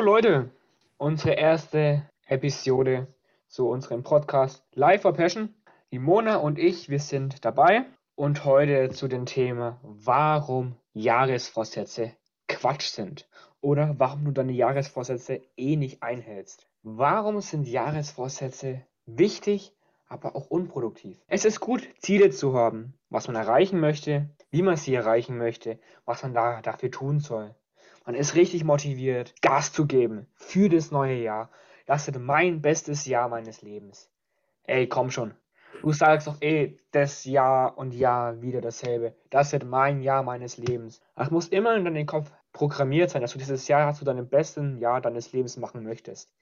Leute, unsere erste Episode zu unserem Podcast Live for Passion. Die und ich, wir sind dabei und heute zu dem Thema, warum Jahresvorsätze Quatsch sind oder warum du deine Jahresvorsätze eh nicht einhältst. Warum sind Jahresvorsätze wichtig, aber auch unproduktiv? Es ist gut, Ziele zu haben, was man erreichen möchte, wie man sie erreichen möchte, was man da dafür tun soll. Man ist richtig motiviert, Gas zu geben für das neue Jahr. Das wird mein bestes Jahr meines Lebens. Ey, komm schon. Du sagst doch eh das Jahr und Jahr wieder dasselbe. Das wird mein Jahr meines Lebens. Das muss immer in deinem Kopf programmiert sein, dass du dieses Jahr zu deinem besten Jahr deines Lebens machen möchtest.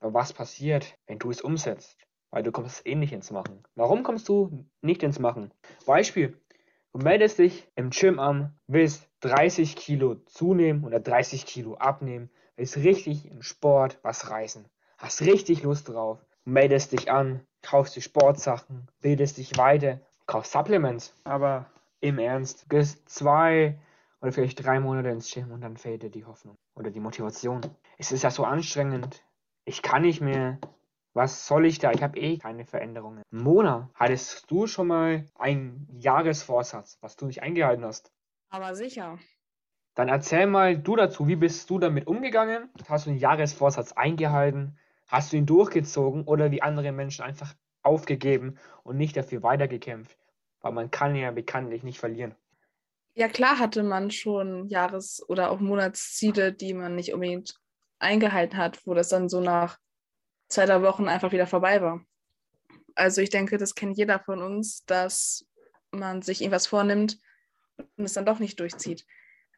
Aber was passiert, wenn du es umsetzt? Weil du kommst eh nicht ins Machen. Warum kommst du nicht ins Machen? Beispiel. Du meldest dich im Gym an, willst 30 Kilo zunehmen oder 30 Kilo abnehmen, willst richtig im Sport was reißen, hast richtig Lust drauf, meldest dich an, kaufst dir Sportsachen, bildest dich weiter, kaufst Supplements, aber im Ernst, gehst zwei oder vielleicht drei Monate ins Gym und dann fehlt dir die Hoffnung oder die Motivation. Es ist ja so anstrengend. Ich kann nicht mehr. Was soll ich da? Ich habe eh keine Veränderungen. Mona, hattest du schon mal einen Jahresvorsatz, was du nicht eingehalten hast? Aber sicher. Dann erzähl mal du dazu, wie bist du damit umgegangen? Hast du den Jahresvorsatz eingehalten? Hast du ihn durchgezogen oder wie andere Menschen einfach aufgegeben und nicht dafür weitergekämpft? Weil man kann ja bekanntlich nicht verlieren. Ja, klar hatte man schon Jahres- oder auch Monatsziele, die man nicht unbedingt eingehalten hat, wo das dann so nach zwei, drei Wochen einfach wieder vorbei war. Also ich denke, das kennt jeder von uns, dass man sich irgendwas vornimmt und es dann doch nicht durchzieht.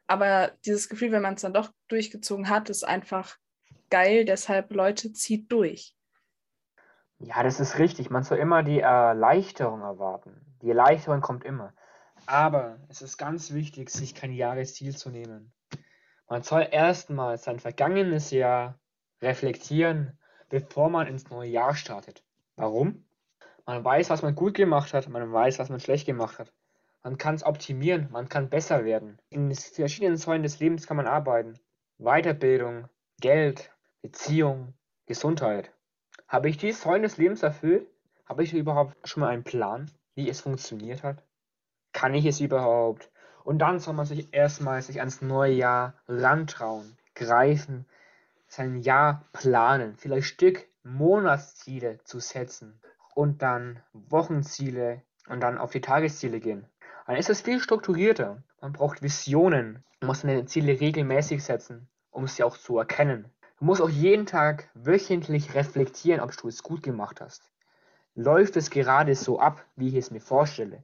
Aber dieses Gefühl, wenn man es dann doch durchgezogen hat, ist einfach geil. Deshalb, Leute, zieht durch. Ja, das ist richtig. Man soll immer die Erleichterung erwarten. Die Erleichterung kommt immer. Aber es ist ganz wichtig, sich kein Jahresziel zu nehmen. Man soll erstmal sein vergangenes Jahr reflektieren bevor man ins neue Jahr startet. Warum? Man weiß, was man gut gemacht hat, man weiß, was man schlecht gemacht hat. Man kann es optimieren, man kann besser werden. In verschiedenen Säulen des Lebens kann man arbeiten. Weiterbildung, Geld, Beziehung, Gesundheit. Habe ich die Säulen des Lebens erfüllt? Habe ich überhaupt schon mal einen Plan, wie es funktioniert hat? Kann ich es überhaupt? Und dann soll man sich erstmal sich ans neue Jahr rantrauen, greifen, sein Jahr planen, vielleicht Stück Monatsziele zu setzen und dann Wochenziele und dann auf die Tagesziele gehen. Dann ist es viel strukturierter. Man braucht Visionen. Man muss seine Ziele regelmäßig setzen, um sie auch zu erkennen. Du musst auch jeden Tag wöchentlich reflektieren, ob du es gut gemacht hast. Läuft es gerade so ab, wie ich es mir vorstelle?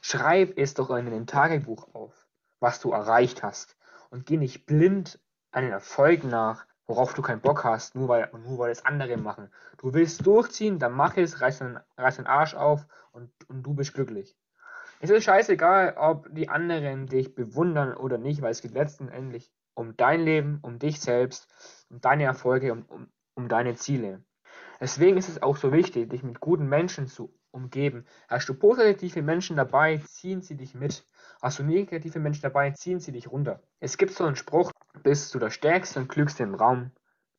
Schreib es doch in deinem Tagebuch auf, was du erreicht hast. Und geh nicht blind einen Erfolg nach, worauf du keinen Bock hast, nur weil, nur weil es andere machen. Du willst durchziehen, dann mach es, reiß den, reiß den Arsch auf und, und du bist glücklich. Es ist scheißegal, ob die anderen dich bewundern oder nicht, weil es geht letztendlich um dein Leben, um dich selbst, um deine Erfolge, um, um, um deine Ziele. Deswegen ist es auch so wichtig, dich mit guten Menschen zu umgeben. Hast du positive Menschen dabei, ziehen sie dich mit. Hast du negative Menschen dabei, ziehen sie dich runter. Es gibt so einen Spruch, bist du der Stärkste und Klügste im Raum,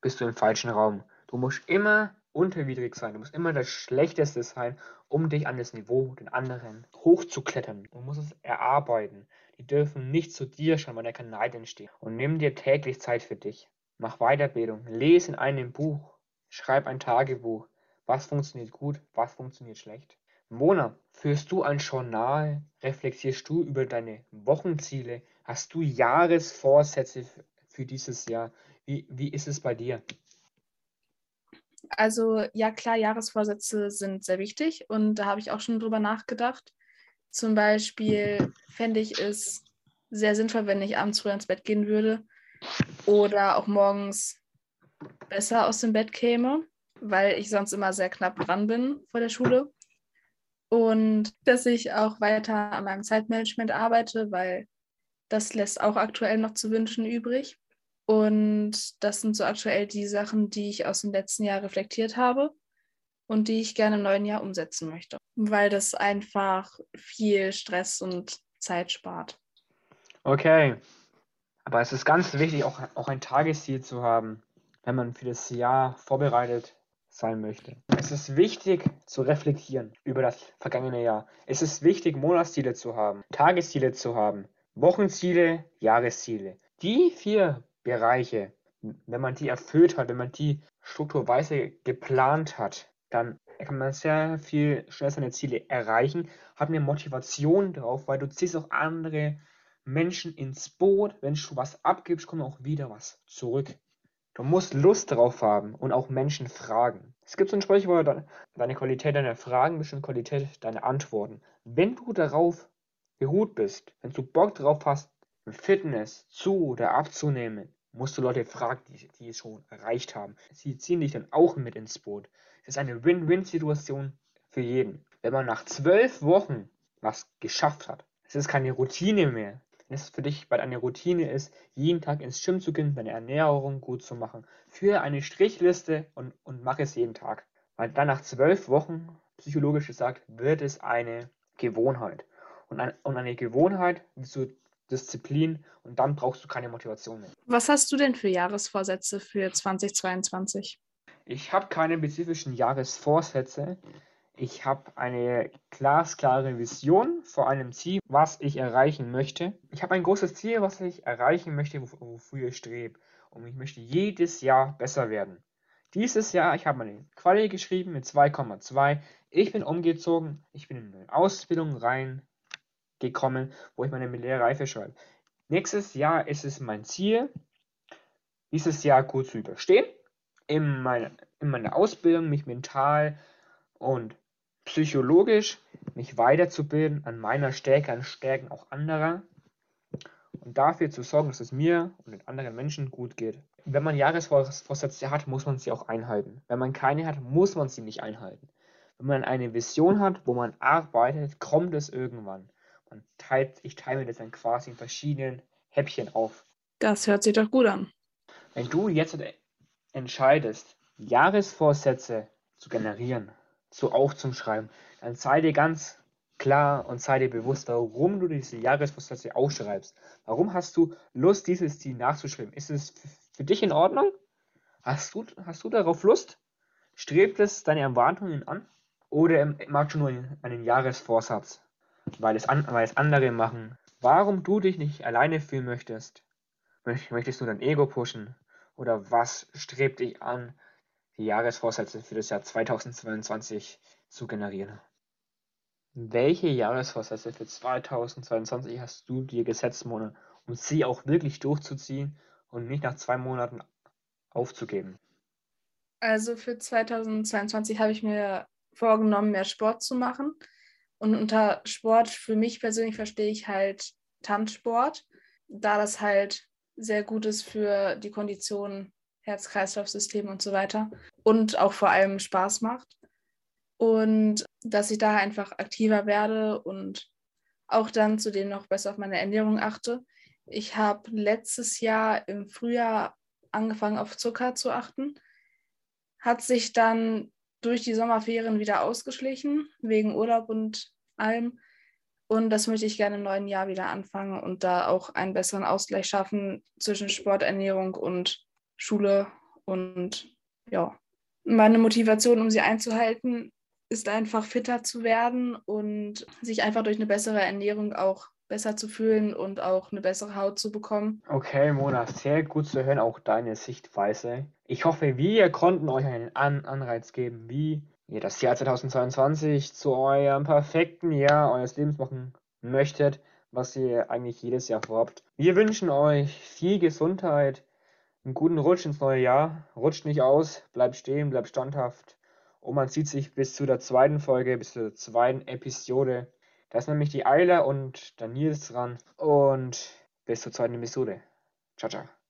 bist du im falschen Raum. Du musst immer unterwidrig sein, du musst immer der Schlechteste sein, um dich an das Niveau den anderen hochzuklettern. Du musst es erarbeiten. Die dürfen nicht zu dir schauen, weil da kein Neid entsteht. Und nimm dir täglich Zeit für dich. Mach Weiterbildung, lese in einem Buch, schreib ein Tagebuch. Was funktioniert gut, was funktioniert schlecht. Mona, führst du ein Journal? Reflektierst du über deine Wochenziele? Hast du Jahresvorsätze für dieses Jahr? Wie, wie ist es bei dir? Also ja klar, Jahresvorsätze sind sehr wichtig und da habe ich auch schon drüber nachgedacht. Zum Beispiel fände ich es sehr sinnvoll, wenn ich abends früher ins Bett gehen würde oder auch morgens besser aus dem Bett käme, weil ich sonst immer sehr knapp dran bin vor der Schule. Und dass ich auch weiter an meinem Zeitmanagement arbeite, weil das lässt auch aktuell noch zu wünschen übrig. Und das sind so aktuell die Sachen, die ich aus dem letzten Jahr reflektiert habe und die ich gerne im neuen Jahr umsetzen möchte, weil das einfach viel Stress und Zeit spart. Okay. Aber es ist ganz wichtig, auch, auch ein Tagesziel zu haben. wenn man für das Jahr vorbereitet sein möchte. Es ist wichtig zu reflektieren über das vergangene Jahr. Es ist wichtig, Monatsziele zu haben, Tagesziele zu haben, Wochenziele, Jahresziele. Die vier Bereiche, wenn man die erfüllt hat, wenn man die strukturweise geplant hat, dann kann man sehr viel schneller seine Ziele erreichen, hat eine Motivation drauf, weil du ziehst auch andere Menschen ins Boot. Wenn du was abgibst, kommt auch wieder was zurück. Du musst Lust drauf haben und auch Menschen fragen. Es gibt so ein Sprichwort, deine Qualität deiner Fragen bestimmt Qualität deiner Antworten. Wenn du darauf beruht bist, wenn du Bock drauf hast, Fitness zu oder abzunehmen, musst du Leute fragen, die, die es schon erreicht haben. Sie ziehen dich dann auch mit ins Boot. Es ist eine Win-Win-Situation für jeden. Wenn man nach zwölf Wochen was geschafft hat, es ist keine Routine mehr, wenn es für dich bald eine Routine ist, jeden Tag ins Gym zu gehen, deine Ernährung gut zu machen, für eine Strichliste und, und mach es jeden Tag. Weil dann nach zwölf Wochen, psychologisch gesagt, wird es eine Gewohnheit. Und, ein, und eine Gewohnheit willst du Disziplin und dann brauchst du keine Motivation mehr. Was hast du denn für Jahresvorsätze für 2022? Ich habe keine spezifischen Jahresvorsätze. Ich habe eine glasklare Vision vor einem Ziel, was ich erreichen möchte. Ich habe ein großes Ziel, was ich erreichen möchte, wofür ich strebe. Und ich möchte jedes Jahr besser werden. Dieses Jahr, ich habe meine Quali geschrieben mit 2,2. Ich bin umgezogen, ich bin in eine Ausbildung reingekommen, wo ich meine Reife schreibe. Nächstes Jahr ist es mein Ziel, dieses Jahr gut zu überstehen, in meiner, in meiner Ausbildung mich mental und psychologisch mich weiterzubilden an meiner Stärke, an Stärken auch anderer und dafür zu sorgen, dass es mir und den anderen Menschen gut geht. Wenn man Jahresvorsätze hat, muss man sie auch einhalten. Wenn man keine hat, muss man sie nicht einhalten. Wenn man eine Vision hat, wo man arbeitet, kommt es irgendwann. Man teilt, ich teile mir das dann quasi in verschiedenen Häppchen auf. Das hört sich doch gut an. Wenn du jetzt entscheidest, Jahresvorsätze zu generieren, so aufzuschreiben, dann sei dir ganz klar und sei dir bewusst, warum du diese Jahresvorsätze aufschreibst. Warum hast du Lust, dieses Ziel nachzuschreiben? Ist es für dich in Ordnung? Hast du, hast du darauf Lust? Strebt es deine Erwartungen an? Oder magst du nur einen Jahresvorsatz, weil es, an, weil es andere machen? Warum du dich nicht alleine fühlen möchtest? Möchtest du dein Ego pushen? Oder was strebt dich an, die Jahresvorsätze für das Jahr 2022 zu generieren. Welche Jahresvorsätze für 2022 hast du dir gesetzt, Mona, um sie auch wirklich durchzuziehen und nicht nach zwei Monaten aufzugeben? Also für 2022 habe ich mir vorgenommen, mehr Sport zu machen. Und unter Sport für mich persönlich verstehe ich halt Tanzsport, da das halt sehr gut ist für die Kondition Herz-Kreislauf-System und so weiter und auch vor allem Spaß macht. Und dass ich da einfach aktiver werde und auch dann zudem noch besser auf meine Ernährung achte. Ich habe letztes Jahr im Frühjahr angefangen auf Zucker zu achten, hat sich dann durch die Sommerferien wieder ausgeschlichen, wegen Urlaub und allem. Und das möchte ich gerne im neuen Jahr wieder anfangen und da auch einen besseren Ausgleich schaffen zwischen Sporternährung und Schule und ja, meine Motivation, um sie einzuhalten, ist einfach fitter zu werden und sich einfach durch eine bessere Ernährung auch besser zu fühlen und auch eine bessere Haut zu bekommen. Okay, Mona, sehr gut zu hören, auch deine Sichtweise. Ich hoffe, wir konnten euch einen An Anreiz geben, wie ihr das Jahr 2022 zu eurem perfekten Jahr eures Lebens machen möchtet, was ihr eigentlich jedes Jahr vorhabt. Wir wünschen euch viel Gesundheit, einen guten Rutsch ins neue Jahr. Rutscht nicht aus, bleibt stehen, bleibt standhaft. Und man sieht sich bis zu der zweiten Folge, bis zur zweiten Episode. Da ist nämlich die Eile und der Nils dran. Und bis zur zweiten Episode. Ciao, ciao.